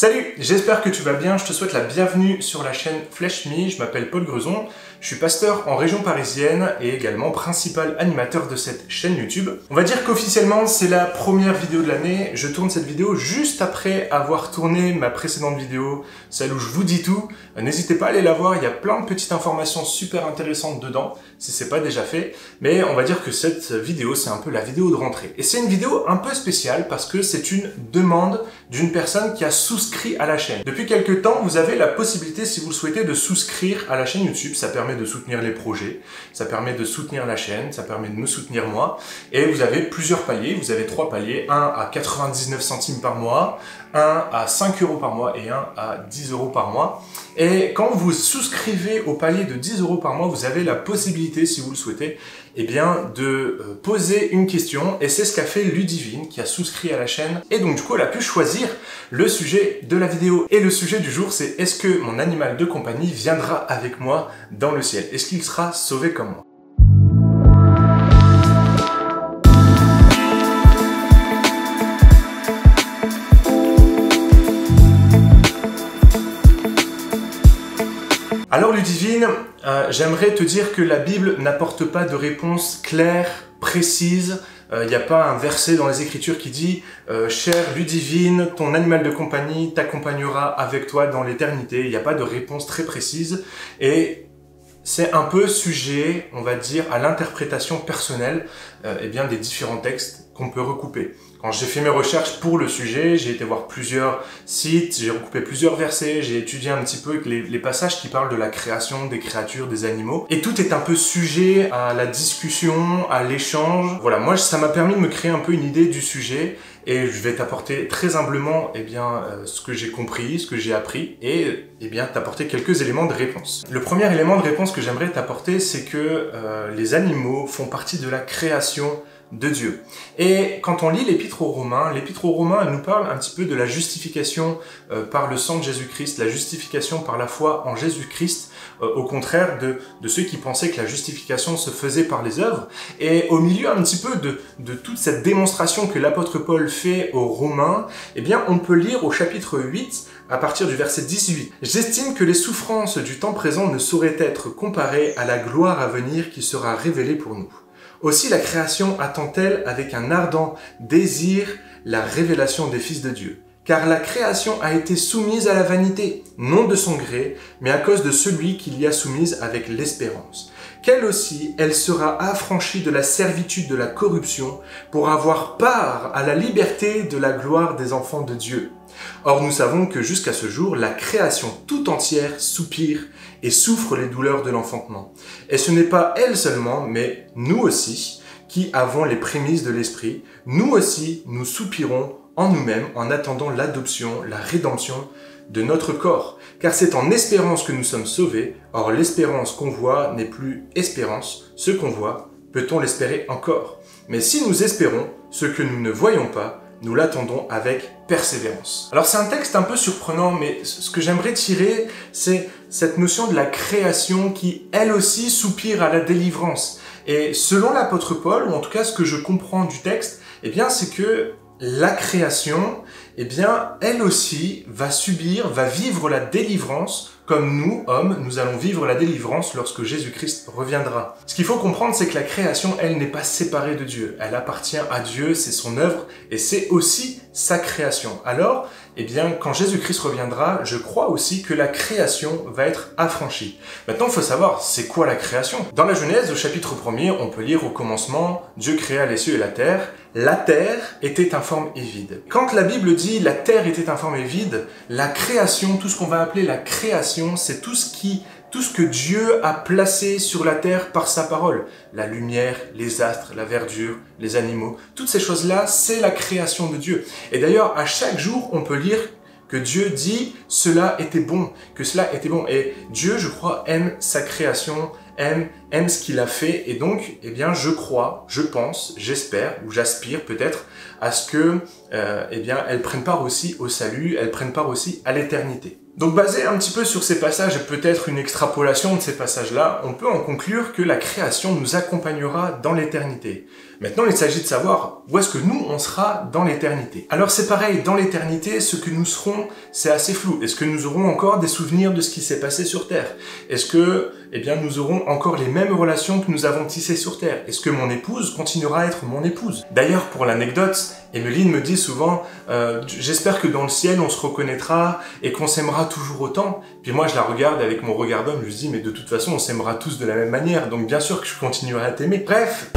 Salut, j'espère que tu vas bien, je te souhaite la bienvenue sur la chaîne Flèche Me, je m'appelle Paul Grezon, je suis pasteur en région parisienne et également principal animateur de cette chaîne YouTube. On va dire qu'officiellement c'est la première vidéo de l'année, je tourne cette vidéo juste après avoir tourné ma précédente vidéo, celle où je vous dis tout. N'hésitez pas à aller la voir, il y a plein de petites informations super intéressantes dedans, si c'est pas déjà fait, mais on va dire que cette vidéo c'est un peu la vidéo de rentrée. Et c'est une vidéo un peu spéciale parce que c'est une demande d'une personne qui a souscrit à la chaîne. Depuis quelques temps, vous avez la possibilité, si vous le souhaitez, de souscrire à la chaîne YouTube, ça permet de soutenir les projets, ça permet de soutenir la chaîne, ça permet de me soutenir moi. Et vous avez plusieurs paliers, vous avez trois paliers, un à 99 centimes par mois, un à 5 euros par mois et un à 10 euros par mois. Et quand vous souscrivez au palier de 10 euros par mois, vous avez la possibilité, si vous le souhaitez, eh bien, de euh, poser une question. Et c'est ce qu'a fait Ludivine, qui a souscrit à la chaîne. Et donc, du coup, elle a pu choisir le sujet de la vidéo. Et le sujet du jour, c'est est-ce que mon animal de compagnie viendra avec moi dans le ciel? Est-ce qu'il sera sauvé comme moi? Alors Ludivine, euh, j'aimerais te dire que la Bible n'apporte pas de réponse claire, précise. Il euh, n'y a pas un verset dans les Écritures qui dit euh, Chère Ludivine, ton animal de compagnie t'accompagnera avec toi dans l'éternité ». Il n'y a pas de réponse très précise. Et c'est un peu sujet, on va dire, à l'interprétation personnelle eh bien, des différents textes qu'on peut recouper. Quand j'ai fait mes recherches pour le sujet, j'ai été voir plusieurs sites, j'ai recoupé plusieurs versets, j'ai étudié un petit peu les, passages qui parlent de la création des créatures, des animaux. Et tout est un peu sujet à la discussion, à l'échange. Voilà, moi ça m'a permis de me créer un peu une idée du sujet et je vais t'apporter très humblement eh bien, euh, ce que j'ai compris, ce que j'ai appris et eh bien, t'apporter quelques éléments de réponse. Le premier élément de réponse que j'aimerais t'apporter, c'est que euh, les animaux font partie de la création de Dieu. Et quand on lit l'épître aux Romains, l'épître aux Romains nous parle un petit peu de la justification euh, par le sang de Jésus-Christ, la justification par la foi en Jésus-Christ, au contraire de, de, ceux qui pensaient que la justification se faisait par les œuvres. Et au milieu un petit peu de, de toute cette démonstration que l'apôtre Paul fait aux Romains, eh bien on peut lire au chapitre 8 à partir du verset 18. J'estime que les souffrances du temps présent ne sauraient être comparées à la gloire à venir qui sera révélée pour nous. Aussi la création attend-elle avec un ardent désir la révélation des fils de Dieu. Car la création a été soumise à la vanité, non de son gré, mais à cause de celui qui l'y a soumise avec l'espérance. Qu'elle aussi, elle sera affranchie de la servitude de la corruption pour avoir part à la liberté de la gloire des enfants de Dieu. Or nous savons que jusqu'à ce jour, la création tout entière soupire et souffre les douleurs de l'enfantement. Et ce n'est pas elle seulement, mais nous aussi, qui avons les prémices de l'Esprit, nous aussi, nous soupirons en nous-mêmes en attendant l'adoption, la rédemption de notre corps. Car c'est en espérance que nous sommes sauvés, or l'espérance qu'on voit n'est plus espérance, ce qu'on voit, peut-on l'espérer encore? Mais si nous espérons ce que nous ne voyons pas, nous l'attendons avec persévérance. Alors c'est un texte un peu surprenant, mais ce que j'aimerais tirer, c'est cette notion de la création qui, elle aussi, soupire à la délivrance. Et selon l'apôtre Paul, ou en tout cas ce que je comprends du texte, eh bien c'est que la création, eh bien, elle aussi va subir, va vivre la délivrance comme nous, hommes, nous allons vivre la délivrance lorsque Jésus-Christ reviendra. Ce qu'il faut comprendre, c'est que la création, elle n'est pas séparée de Dieu. Elle appartient à Dieu, c'est son œuvre, et c'est aussi sa création. Alors, eh bien, quand Jésus-Christ reviendra, je crois aussi que la création va être affranchie. Maintenant, il faut savoir, c'est quoi la création? Dans la Genèse, au chapitre 1er, on peut lire au commencement, Dieu créa les cieux et la terre. La terre était informe et vide. Quand la Bible dit la terre était informe et vide, la création, tout ce qu'on va appeler la création, c'est tout ce qui tout ce que Dieu a placé sur la terre par sa parole. La lumière, les astres, la verdure, les animaux, toutes ces choses-là, c'est la création de Dieu. Et d'ailleurs, à chaque jour, on peut lire que Dieu dit cela était bon, que cela était bon. Et Dieu, je crois, aime sa création, aime, aime ce qu'il a fait. Et donc, eh bien, je crois, je pense, j'espère, ou j'aspire peut-être à ce que, euh, eh bien, elle prenne part aussi au salut, elle prenne part aussi à l'éternité. Donc basé un petit peu sur ces passages et peut-être une extrapolation de ces passages-là, on peut en conclure que la création nous accompagnera dans l'éternité. Maintenant, il s'agit de savoir où est-ce que nous, on sera dans l'éternité. Alors c'est pareil, dans l'éternité, ce que nous serons, c'est assez flou. Est-ce que nous aurons encore des souvenirs de ce qui s'est passé sur Terre? Est-ce que, eh bien, nous aurons encore les mêmes relations que nous avons tissées sur Terre? Est-ce que mon épouse continuera à être mon épouse? D'ailleurs, pour l'anecdote, Emeline me dit souvent, euh, j'espère que dans le ciel, on se reconnaîtra et qu'on s'aimera toujours autant. Puis moi, je la regarde avec mon regard d'homme, je lui dis, mais de toute façon, on s'aimera tous de la même manière, donc bien sûr que je continuerai à t'aimer. Bref,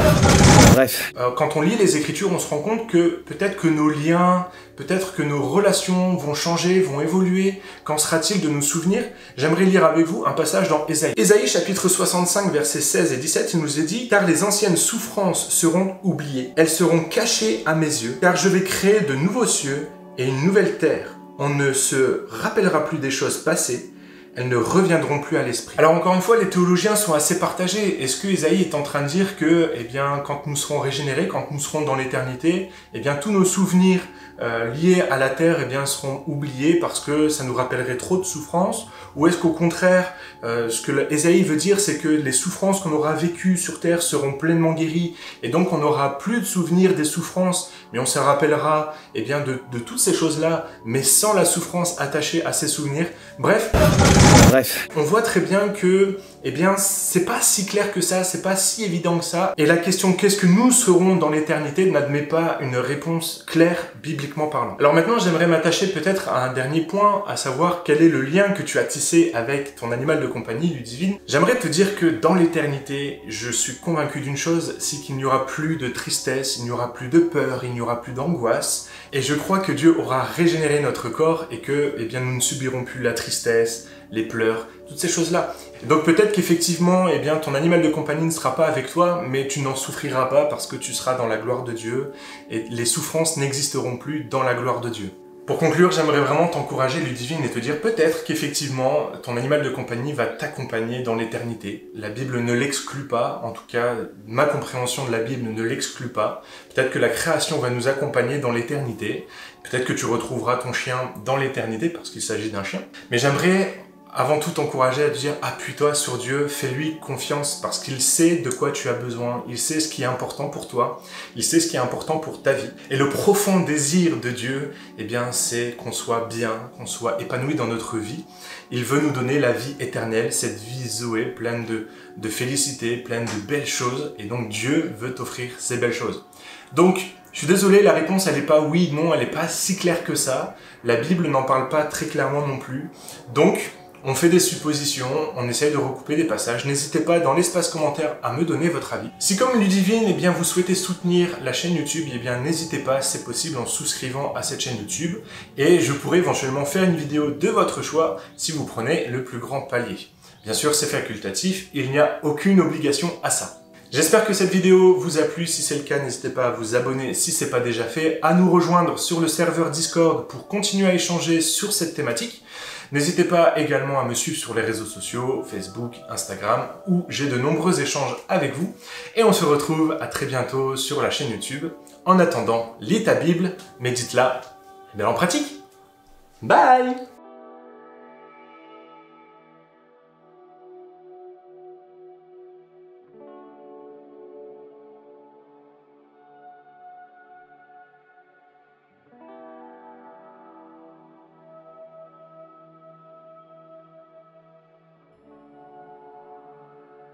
Bref. Euh, quand on lit les Écritures, on se rend compte que peut-être que nos liens, peut-être que nos relations vont changer, vont évoluer. Qu'en sera-t-il de nos souvenirs? J'aimerais lire avec vous un passage dans Ésaïe. Ésaïe chapitre 65 versets 16 et 17, il nous est dit « Car les anciennes souffrances seront oubliées, elles seront cachées à mes yeux, car je vais créer de nouveaux cieux et une nouvelle terre. On ne se rappellera plus des choses passées, elles ne reviendront plus à l'esprit. Alors encore une fois, les théologiens sont assez partagés. Est-ce que Isaïe est en train de dire que, eh bien, quand nous serons régénérés, quand nous serons dans l'éternité, eh bien, tous nos souvenirs euh, liés à la terre, eh bien, seront oubliés parce que ça nous rappellerait trop de souffrances? Ou est-ce qu'au contraire, euh, ce que Isaïe veut dire, c'est que les souffrances qu'on aura vécues sur terre seront pleinement guéries et donc on n'aura plus de souvenirs des souffrances, mais on se rappellera, eh bien, de, de toutes ces choses-là, mais sans la souffrance attachée à ces souvenirs? Bref, Bref. On voit très bien que, eh bien, c'est pas si clair que ça, c'est pas si évident que ça. Et la question qu'est-ce que nous serons dans l'éternité n'admet pas une réponse claire bibliquement parlant. Alors maintenant, j'aimerais m'attacher peut-être à un dernier point, à savoir quel est le lien que tu as tissé avec ton animal de compagnie, Ludivine. J'aimerais te dire que dans l'éternité, je suis convaincu d'une chose, c'est qu'il n'y aura plus de tristesse, il n'y aura plus de peur, il n'y aura plus d'angoisse. Et je crois que Dieu aura régénéré notre corps et que, eh bien, nous ne subirons plus la tristesse, les pleurs, toutes ces choses-là. Donc peut-être qu'effectivement, eh bien, ton animal de compagnie ne sera pas avec toi, mais tu n'en souffriras pas parce que tu seras dans la gloire de Dieu et les souffrances n'existeront plus dans la gloire de Dieu. Pour conclure, j'aimerais vraiment t'encourager, Ludivine, et te dire peut-être qu'effectivement, ton animal de compagnie va t'accompagner dans l'éternité. La Bible ne l'exclut pas, en tout cas, ma compréhension de la Bible ne l'exclut pas. Peut-être que la création va nous accompagner dans l'éternité. Peut-être que tu retrouveras ton chien dans l'éternité, parce qu'il s'agit d'un chien. Mais j'aimerais avant tout t'encourager à te dire appuie-toi sur Dieu, fais-lui confiance parce qu'il sait de quoi tu as besoin, il sait ce qui est important pour toi, il sait ce qui est important pour ta vie. Et le profond désir de Dieu, eh bien, c'est qu'on soit bien, qu'on soit épanoui dans notre vie. Il veut nous donner la vie éternelle, cette vie Zoé, pleine de, de félicité, pleine de belles choses. Et donc Dieu veut t'offrir ces belles choses. Donc, je suis désolé, la réponse elle n'est pas oui, non, elle n'est pas si claire que ça. La Bible n'en parle pas très clairement non plus. Donc, on fait des suppositions, on essaye de recouper des passages. N'hésitez pas dans l'espace commentaire à me donner votre avis. Si comme Ludivine, eh bien, vous souhaitez soutenir la chaîne YouTube, eh bien, n'hésitez pas, c'est possible en souscrivant à cette chaîne YouTube. Et je pourrais éventuellement faire une vidéo de votre choix si vous prenez le plus grand palier. Bien sûr, c'est facultatif, il n'y a aucune obligation à ça. J'espère que cette vidéo vous a plu. Si c'est le cas, n'hésitez pas à vous abonner si ce n'est pas déjà fait, à nous rejoindre sur le serveur Discord pour continuer à échanger sur cette thématique. N'hésitez pas également à me suivre sur les réseaux sociaux, Facebook, Instagram, où j'ai de nombreux échanges avec vous. Et on se retrouve à très bientôt sur la chaîne YouTube. En attendant, lis ta Bible, médite-la, et bien en pratique. Bye